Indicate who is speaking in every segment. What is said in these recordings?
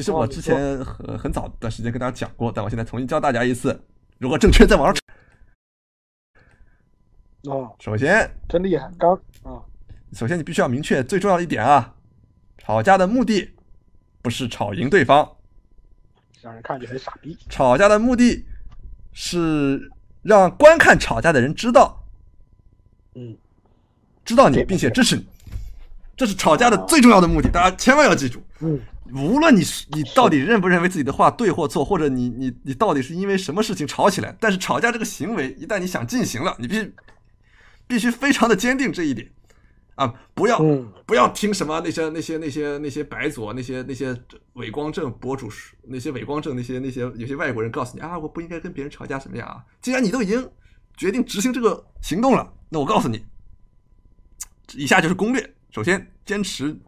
Speaker 1: 其实我之前很很早的时间跟大家讲过，但我现在重新教大家一次，如何正确在网上。
Speaker 2: 哦，
Speaker 1: 首先，
Speaker 2: 真厉害！刚啊，
Speaker 1: 首先你必须要明确最重要的一点啊，吵架的目的不是吵赢对方，
Speaker 2: 让人看起来傻逼。
Speaker 1: 吵架的目的是让观看吵架的人知道，
Speaker 2: 嗯，
Speaker 1: 知道你并且支持你，这是吵架的最重要的目的，大家千万要记住。
Speaker 2: 嗯，
Speaker 1: 无论你是你到底认不认为自己的话对或错，或者你你你到底是因为什么事情吵起来，但是吵架这个行为一旦你想进行了，你必须必须非常的坚定这一点啊！不要、
Speaker 2: 嗯
Speaker 1: 不要听什么那些那些那些那些白左那些那些伪光正博主那些伪光正那些那些有些外国人告诉你啊，我不应该跟别人吵架什么呀啊！既然你都已经决定执行这个行动了，那我告诉你，以下就是攻略。首先，坚持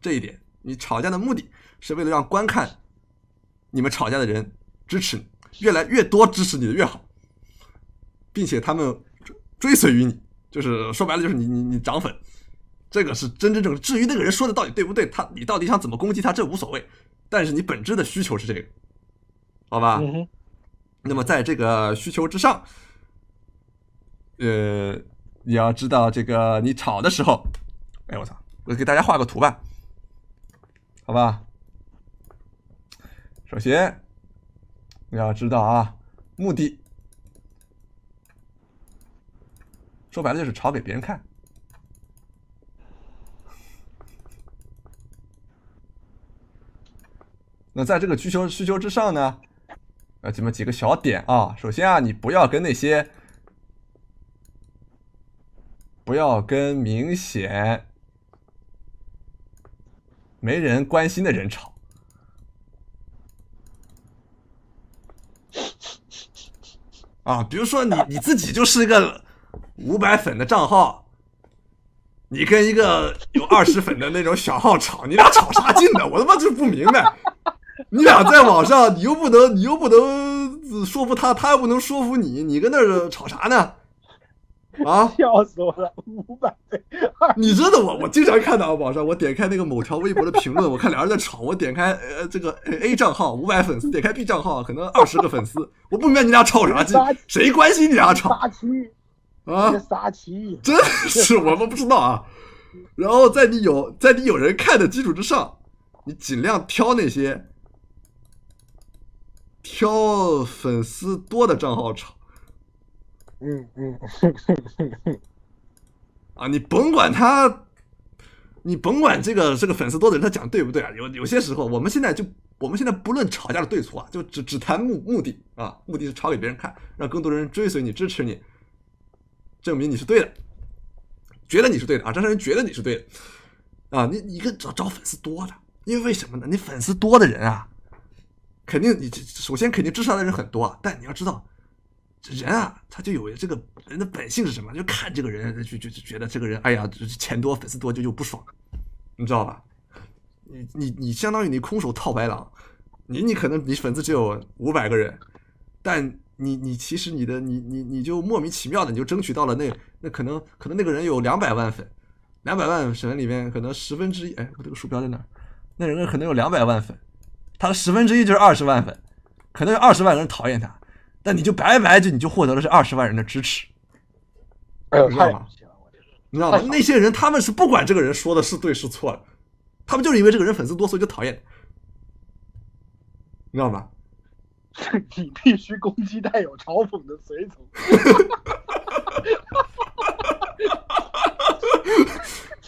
Speaker 1: 这一点，你吵架的目的是为了让观看你们吵架的人支持你，越来越多支持你的越好，并且他们追追随于你，就是说白了就是你你你涨粉，这个是真真正正。至于那个人说的到底对不对，他你到底想怎么攻击他，这无所谓，但是你本质的需求是这个，好吧？
Speaker 2: 嗯，
Speaker 1: 那么在这个需求之上，呃，你要知道这个你吵的时候，哎我操，我给大家画个图吧，好吧？首先你要知道啊，目的说白了就是炒给别人看。那在这个需求需求之上呢，呃，这么几个小点啊。首先啊，你不要跟那些不要跟明显没人关心的人吵。啊，比如说你 你自己就是一个五百粉的账号，你跟一个有二十粉的那种小号吵，你俩吵啥劲呢？我他妈就不明白。你俩在网上，你又不能，你又不能说服他，他又不能说服你，你跟那儿吵啥呢？啊！
Speaker 2: 笑死我了，五百倍，
Speaker 1: 你真的我我经常看到网上，我点开那个某条微博的评论，我看俩人在吵，我点开呃这个 A 账号五百粉丝，点开 B 账号可能二十个 粉丝，我不明白你俩吵啥劲，谁关心你俩吵
Speaker 2: 杀气
Speaker 1: 啊？
Speaker 2: 这杀气，
Speaker 1: 真是我们不知道啊。然后在你有在你有人看的基础之上，你尽量挑那些挑粉丝多的账号吵
Speaker 2: 嗯嗯，
Speaker 1: 啊！你甭管他，你甭管这个这个粉丝多的人他讲对不对啊？有有些时候，我们现在就我们现在不论吵架的对错啊，就只只谈目目的啊，目的是吵给别人看，让更多人追随你、支持你，证明你是对的，觉得你是对的啊，这让人觉得你是对的啊！你你跟找找粉丝多的，因为为什么呢？你粉丝多的人啊，肯定你首先肯定支持他的人很多啊，但你要知道。人啊，他就有这个人的本性是什么？就看这个人，就就就觉得这个人，哎呀，钱多粉丝多就就不爽，你知道吧？你你你相当于你空手套白狼，你你可能你粉丝只有五百个人，但你你其实你的你你你就莫名其妙的你就争取到了那那可能可能那个人有两百万粉，两百万粉里面可能十分之一，哎，我这个鼠标在哪儿？那人可能有两百万粉，他的十分之一就是二十万粉，可能有二十万人讨厌他。那你就白白就你就获得了这二十万人的支持，
Speaker 2: 哎呦，太
Speaker 1: 你知道吗？你知道吗？那些人他们是不管这个人说的是对是错的，他们就是因为这个人粉丝多，所以就讨厌，你知道吗？
Speaker 2: 你必须攻击带有嘲讽的随从。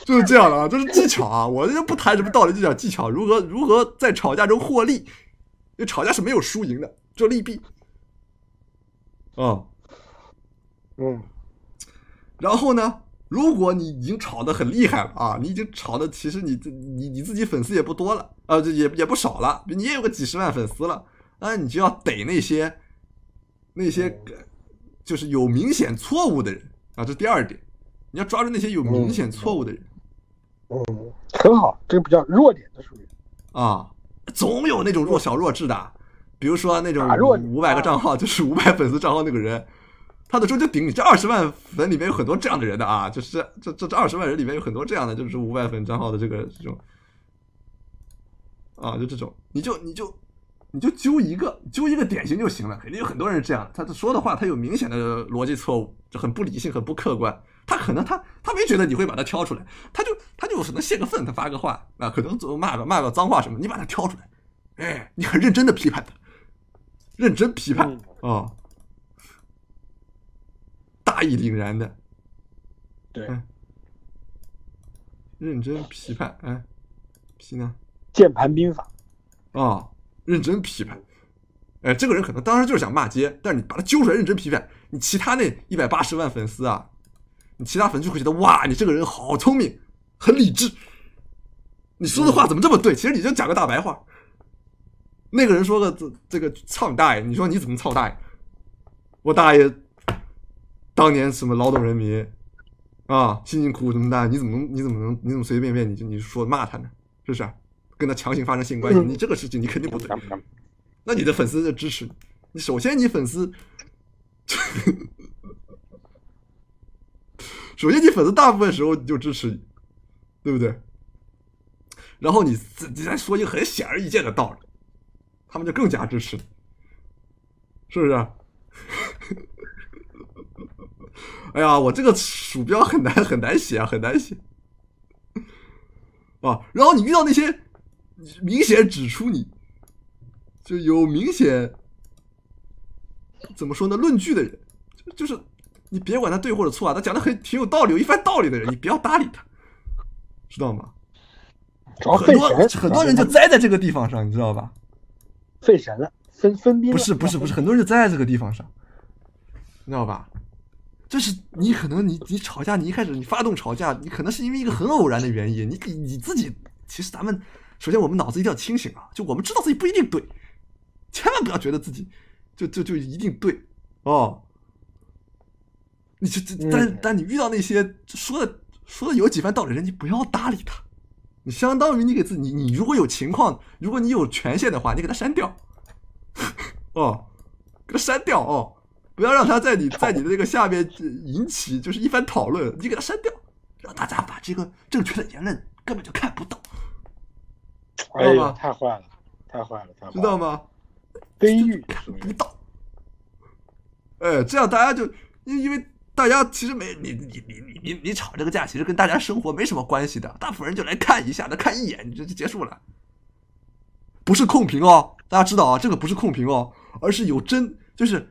Speaker 1: 就是这样的啊，这是技巧啊！我就不谈什么道理，就讲技巧，如何如何在吵架中获利。因为吵架是没有输赢的，只有利弊。啊，
Speaker 2: 嗯，
Speaker 1: 然后呢，如果你已经炒得很厉害了啊，你已经炒的其实你你你自己粉丝也不多了啊，这也也不少了，你也有个几十万粉丝了，啊，你就要逮那些那些就是有明显错误的人啊，这第二点，你要抓住那些有明显错误的人。
Speaker 2: 嗯，很好，这个比较弱点的属于。
Speaker 1: 啊，总有那种弱小弱智的。比如说那种五百个账号，就是五百粉丝账号那个人，他的时候就顶你。这二十万粉里面有很多这样的人的啊，就是这这这这二十万人里面有很多这样的，就是五百粉账号的这个这种啊，就这种，你就你就你就揪一个揪一个典型就行了。肯定有很多人是这样，他说的话他有明显的逻辑错误，就很不理性、很不客观。他可能他他没觉得你会把他挑出来，他就他就可能泄个愤，他发个话啊，可能骂个骂个脏话什么，你把他挑出来，哎，你很认真的批判他，认真批判。啊，大义凛然的，
Speaker 2: 对，
Speaker 1: 嗯认真批判，哎，批呢？
Speaker 2: 键盘兵法，
Speaker 1: 啊，认真批判。哎，这个人可能当时就是想骂街，但是你把他揪出来认真批判，你其他那一百八十万粉丝啊，你其他粉丝就会觉得哇，你这个人好聪明，很理智，你说的话怎么这么对？其实你就讲个大白话。那个人说个这这个操你大爷，你说你怎么操大爷？我大爷当年什么劳动人民啊，辛辛苦苦这么大，你怎么能你怎么能你怎么随随便便你就你说骂他呢？是不是？跟他强行发生性关系，
Speaker 2: 嗯
Speaker 1: 你这个事情你肯定不对。那你的粉丝就支持你。你首先，你粉丝，首先你粉丝大部分时候就支持你，对不对？然后你自己再说一个很显而易见的道理，他们就更加支持你，是不是？哎呀，我这个鼠标很难很难写啊，很难写啊。然后你遇到那些明显指出你就有明显怎么说呢论据的人，就就是你别管他对或者错啊，他讲的很挺有道理，有一番道理的人，你不要搭理他，知道吗？很多，很多人就栽在这个地方上，你知道吧？
Speaker 2: 费神了，分分兵了
Speaker 1: 不是不是不是，很多人就栽在这个地方上，你知道吧？就是你可能你你吵架，你一开始你发动吵架，你可能是因为一个很偶然的原因，你你你自己其实咱们首先我们脑子一定要清醒啊，就我们知道自己不一定对，千万不要觉得自己就就就一定对哦。你这这但
Speaker 2: 嗯
Speaker 1: 但你遇到那些说的说的有几番道理的人，你不要搭理他，你相当于你给自己你你如果有情况，如果你有权限的话，你给他删掉。哦，给他删掉哦，不要让他在你在你的这个下面呃引起就是一番讨论，你给他删掉，让大家把这个正确的言论根本就看不到，
Speaker 2: 哎呀，
Speaker 1: 知道吗
Speaker 2: 太坏了，太坏了，太坏了，
Speaker 1: 知道吗？
Speaker 2: 悲剧
Speaker 1: 看不到。哎，这样大家就因因为大家其实没你你你你你你吵这个架，其实跟大家生活没什么关系的，大部分人就来看一下，那看一眼就就结束了，不是控评哦，大家知道啊，这个不是控评哦，而是有真就是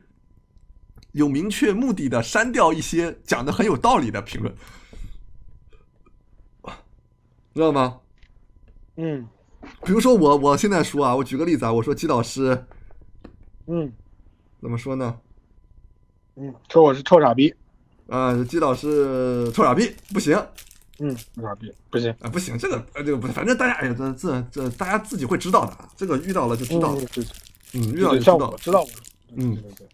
Speaker 1: 有明确目的的删掉一些讲的很有道理的评论，知道吗？
Speaker 2: 嗯
Speaker 1: 比如说我我现在说啊，我举个例子啊，我说季老师
Speaker 2: 嗯
Speaker 1: 怎么说呢？
Speaker 2: 嗯，说我是臭傻逼，
Speaker 1: 啊，季老师臭傻逼不行啊，
Speaker 2: 嗯，臭傻逼不行啊，
Speaker 1: 不行，这个呃这个不，反正大家哎呀，这这这大家自己会知道的啊，这个遇到了就知道了
Speaker 2: 嗯，
Speaker 1: 遇到就知道
Speaker 2: 知道我，
Speaker 1: 嗯
Speaker 2: 对对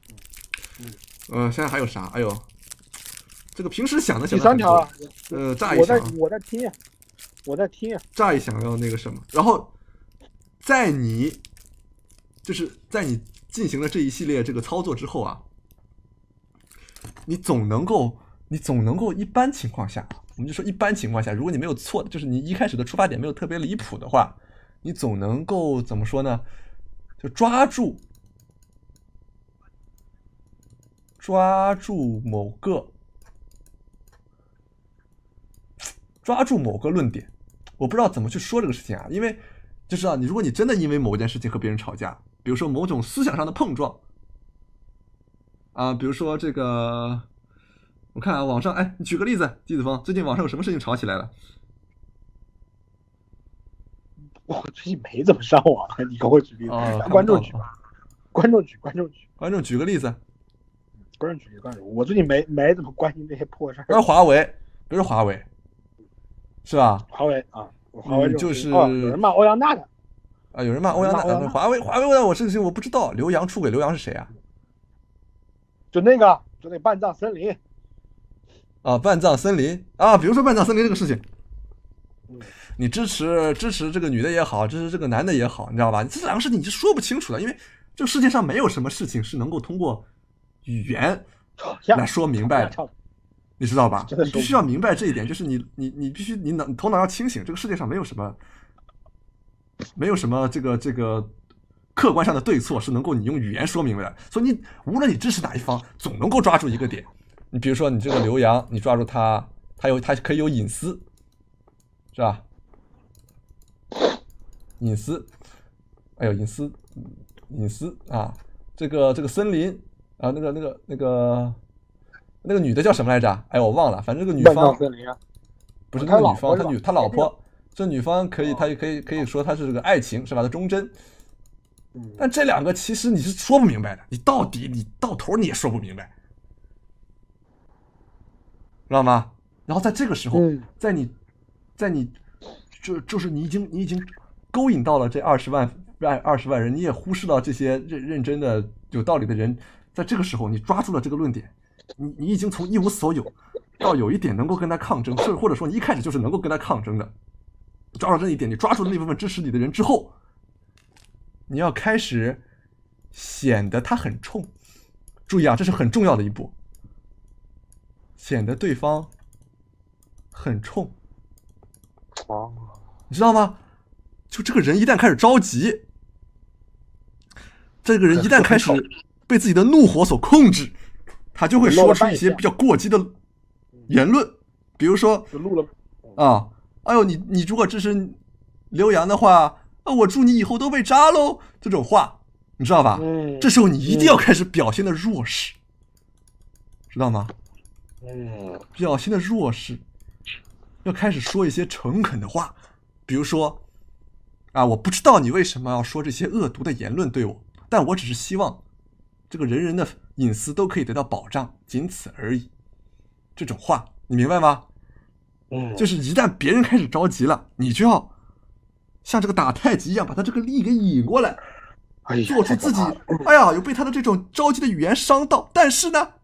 Speaker 2: 对，
Speaker 1: 呃，现在还有啥？哎呦，这个平时想的
Speaker 2: 第三条啊，，
Speaker 1: 呃，乍一
Speaker 2: 我在
Speaker 1: 想，
Speaker 2: 我在听啊，我在听啊，
Speaker 1: 乍一想要那个什么，然后在你就是在你进行了这一系列这个操作之后啊，你总能够，你总能够一般情况下，我们就说一般情况下，如果你没有错，就是你一开始的出发点没有特别离谱的话，你总能够怎么说呢？就抓住抓住某个抓住某个论点，我不知道怎么去说这个事情啊，因为就是啊，你如果你真的因为某件事情和别人吵架，比如说某种思想上的碰撞，啊，比如说这个，我看啊，网上，哎，你举个例子，季子峰，最近网上有什么事情吵起来了？
Speaker 2: 我最近没怎么上网，你给我举例子，观众举吧，观众举，观众举，
Speaker 1: 观众举个例子，
Speaker 2: 观众举个，观众，我最近没没怎么关心这些破事儿
Speaker 1: 比如。说华为，比如说华为，是吧？
Speaker 2: 华为啊，我华为
Speaker 1: 就是
Speaker 2: 哦有人骂欧阳娜娜，
Speaker 1: 啊，有人骂欧阳娜，
Speaker 2: 娜
Speaker 1: 呃华为，华为我我这个事情我不知道，刘洋出轨，刘洋是谁啊？
Speaker 2: 就那个就那半藏森林，
Speaker 1: 啊，半藏森林。啊，比如说半藏森林这个事情，
Speaker 2: 嗯。
Speaker 1: 你支持支持这个女的也好，支持这个男的也好，你知道吧？这两个事情你是说不清楚的，因为这个世界上没有什么事情是能够通过语言来说明白的，你知道吧？你必须要明白这一点，就是你你你必须你脑头脑要清醒，这个世界上没有什么没有什么这个这个客观上的对错是能够你用语言说明白的。所以你无论你支持哪一方，总能够抓住一个点。你比如说你这个刘洋，你抓住他，他有他可以有隐私，是吧？隐私，哎呦，隐私，隐私啊！这个这个森林啊，那个那个那个那个女的叫什么来着？哎，我忘了，反正这个女方
Speaker 2: 森林啊，
Speaker 1: 不是
Speaker 2: 他老
Speaker 1: 那个女方，他女
Speaker 2: 婆是吧
Speaker 1: 她老婆，这女方可以，她也可以可以说她是这个爱情是吧？她忠贞，
Speaker 2: 嗯，
Speaker 1: 但这两个其实你是说不明白的，你到底你到头你也说不明白，知道吗？然后在这个时候，
Speaker 2: 嗯。
Speaker 1: 在你，在你，就就是你已经你已经勾引到了这二十万万二十万人，你也忽视到这些认认真的有道理的人，在这个时候你抓住了这个论点，你你已经从一无所有到有一点能够跟他抗争，或或者说你一开始就是能够跟他抗争的，抓住这一点，你抓住了那部分支持你的人之后，你要开始显得他很冲。注意啊，这是很重要的一步，显得对方很冲，
Speaker 2: 哦，
Speaker 1: 你知道吗？就这个人一旦开始着急，这个人一旦开始被自己的怒火所控制，他就会说出一些比较过激的言论，比如说啊，哎呦，你你如果支持刘洋的话，啊，我祝你以后都被扎喽，这种话，你知道吧？
Speaker 2: 嗯，
Speaker 1: 这时候你一定要开始表现的弱势，知道吗？
Speaker 2: 嗯
Speaker 1: 表现的弱势，要开始说一些诚恳的话，比如说，啊，我不知道你为什么要说这些恶毒的言论对我，但我只是希望，这个人人的隐私都可以得到保障，仅此而已。这种话，你明白吗？
Speaker 2: 嗯，
Speaker 1: 就是一旦别人开始着急了，你就要像这个打太极一样，把他这个力给引过来，
Speaker 2: 哎
Speaker 1: 做出自己哎呀，有被他的这种着急的语言伤到，但是呢，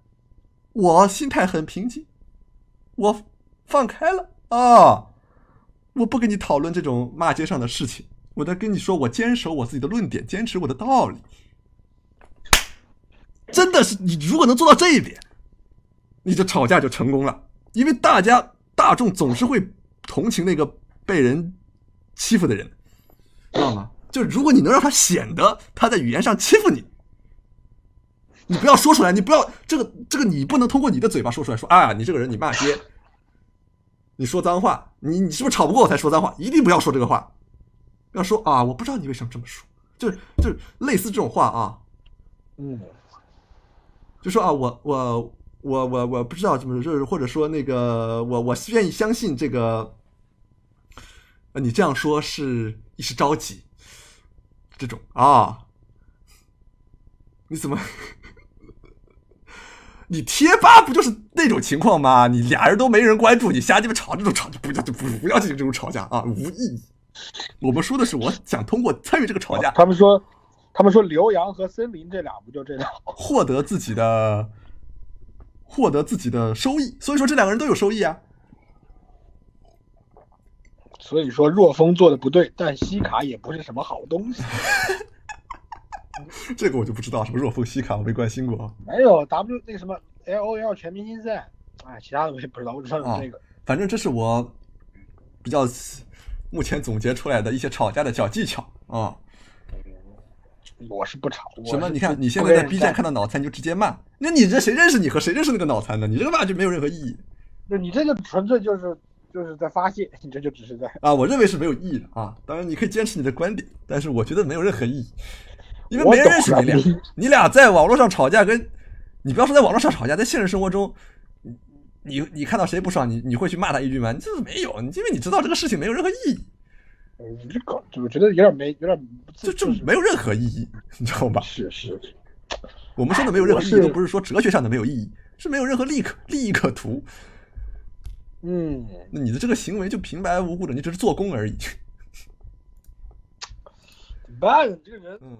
Speaker 1: 我心态很平静，我放开了啊，我不跟你讨论这种骂街上的事情，我在跟你说，我坚守我自己的论点，坚持我的道理。真的是，你如果能做到这一点，你就吵架就成功了，因为大家大众总是会同情那个被人欺负的人，知道吗？就如果你能让他显得他在语言上欺负你，你不要说出来，你不要这个这个你不能通过你的嘴巴说出来，说啊你这个人你骂街，你说脏话，你你是不是吵不过我才说脏话？一定不要说这个话，要说啊我不知道你为什么这么说，就是就是类似这种话啊，
Speaker 2: 嗯
Speaker 1: 就说啊，我我我我我不知道怎么，就是或者说那个我我愿意相信这个，呃，你这样说是一时着急，这种啊，你怎么？你贴吧不就是那种情况吗？你俩人都没人关注，你瞎鸡巴吵这种吵就不要就不不要进行这种吵架啊，无意义。我们说的是，我想通过参与这个吵架，
Speaker 2: 他们说，他们说刘洋和森林这俩不就这俩？
Speaker 1: 获得自己的获得自己的收益，所以说这两个人都有收益啊。
Speaker 2: 所以说若风做的不对，但西卡也不是什么好东西。
Speaker 1: 这个我就不知道，什么若风西卡我没关心过啊。
Speaker 2: 没有 W 那个什么 L O L 全明星赛，哎，其他的我也不知道，我只知道有这个。
Speaker 1: 反正这是我比较目前总结出来的一些吵架的小技巧啊。
Speaker 2: 我是不吵。我
Speaker 1: 什么？你看你现在在 B 站看到脑残你就直接骂，那你这谁认识你和谁认识那个脑残呢？你这个骂就没有任何意义
Speaker 2: 那你这个纯粹就是就是在发泄，你 这就只是在
Speaker 1: 啊！我认为是没有意义的啊。当然你可以坚持你的观点，但是我觉得没有任何意义，因为没人认识你俩。你俩在网络上吵架，跟你不要说在网络上吵架，在现实生活中，你你你看到谁不爽，你你会去骂他一句吗？你这是没有，你因为你知道这个事情没有任何意义，
Speaker 2: 嗯你这搞，我觉得有点没有点不
Speaker 1: 就
Speaker 2: 自
Speaker 1: 就没有任何意义，你知道吧？
Speaker 2: 是是是，
Speaker 1: 我们说的没有任何意义，都不是说哲学上的没有意义，是没有任何利可利益可图。
Speaker 2: 嗯，
Speaker 1: 那你的这个行为就平白无故的，你只是做工而已。
Speaker 2: 怎么办？你这个人
Speaker 1: 嗯。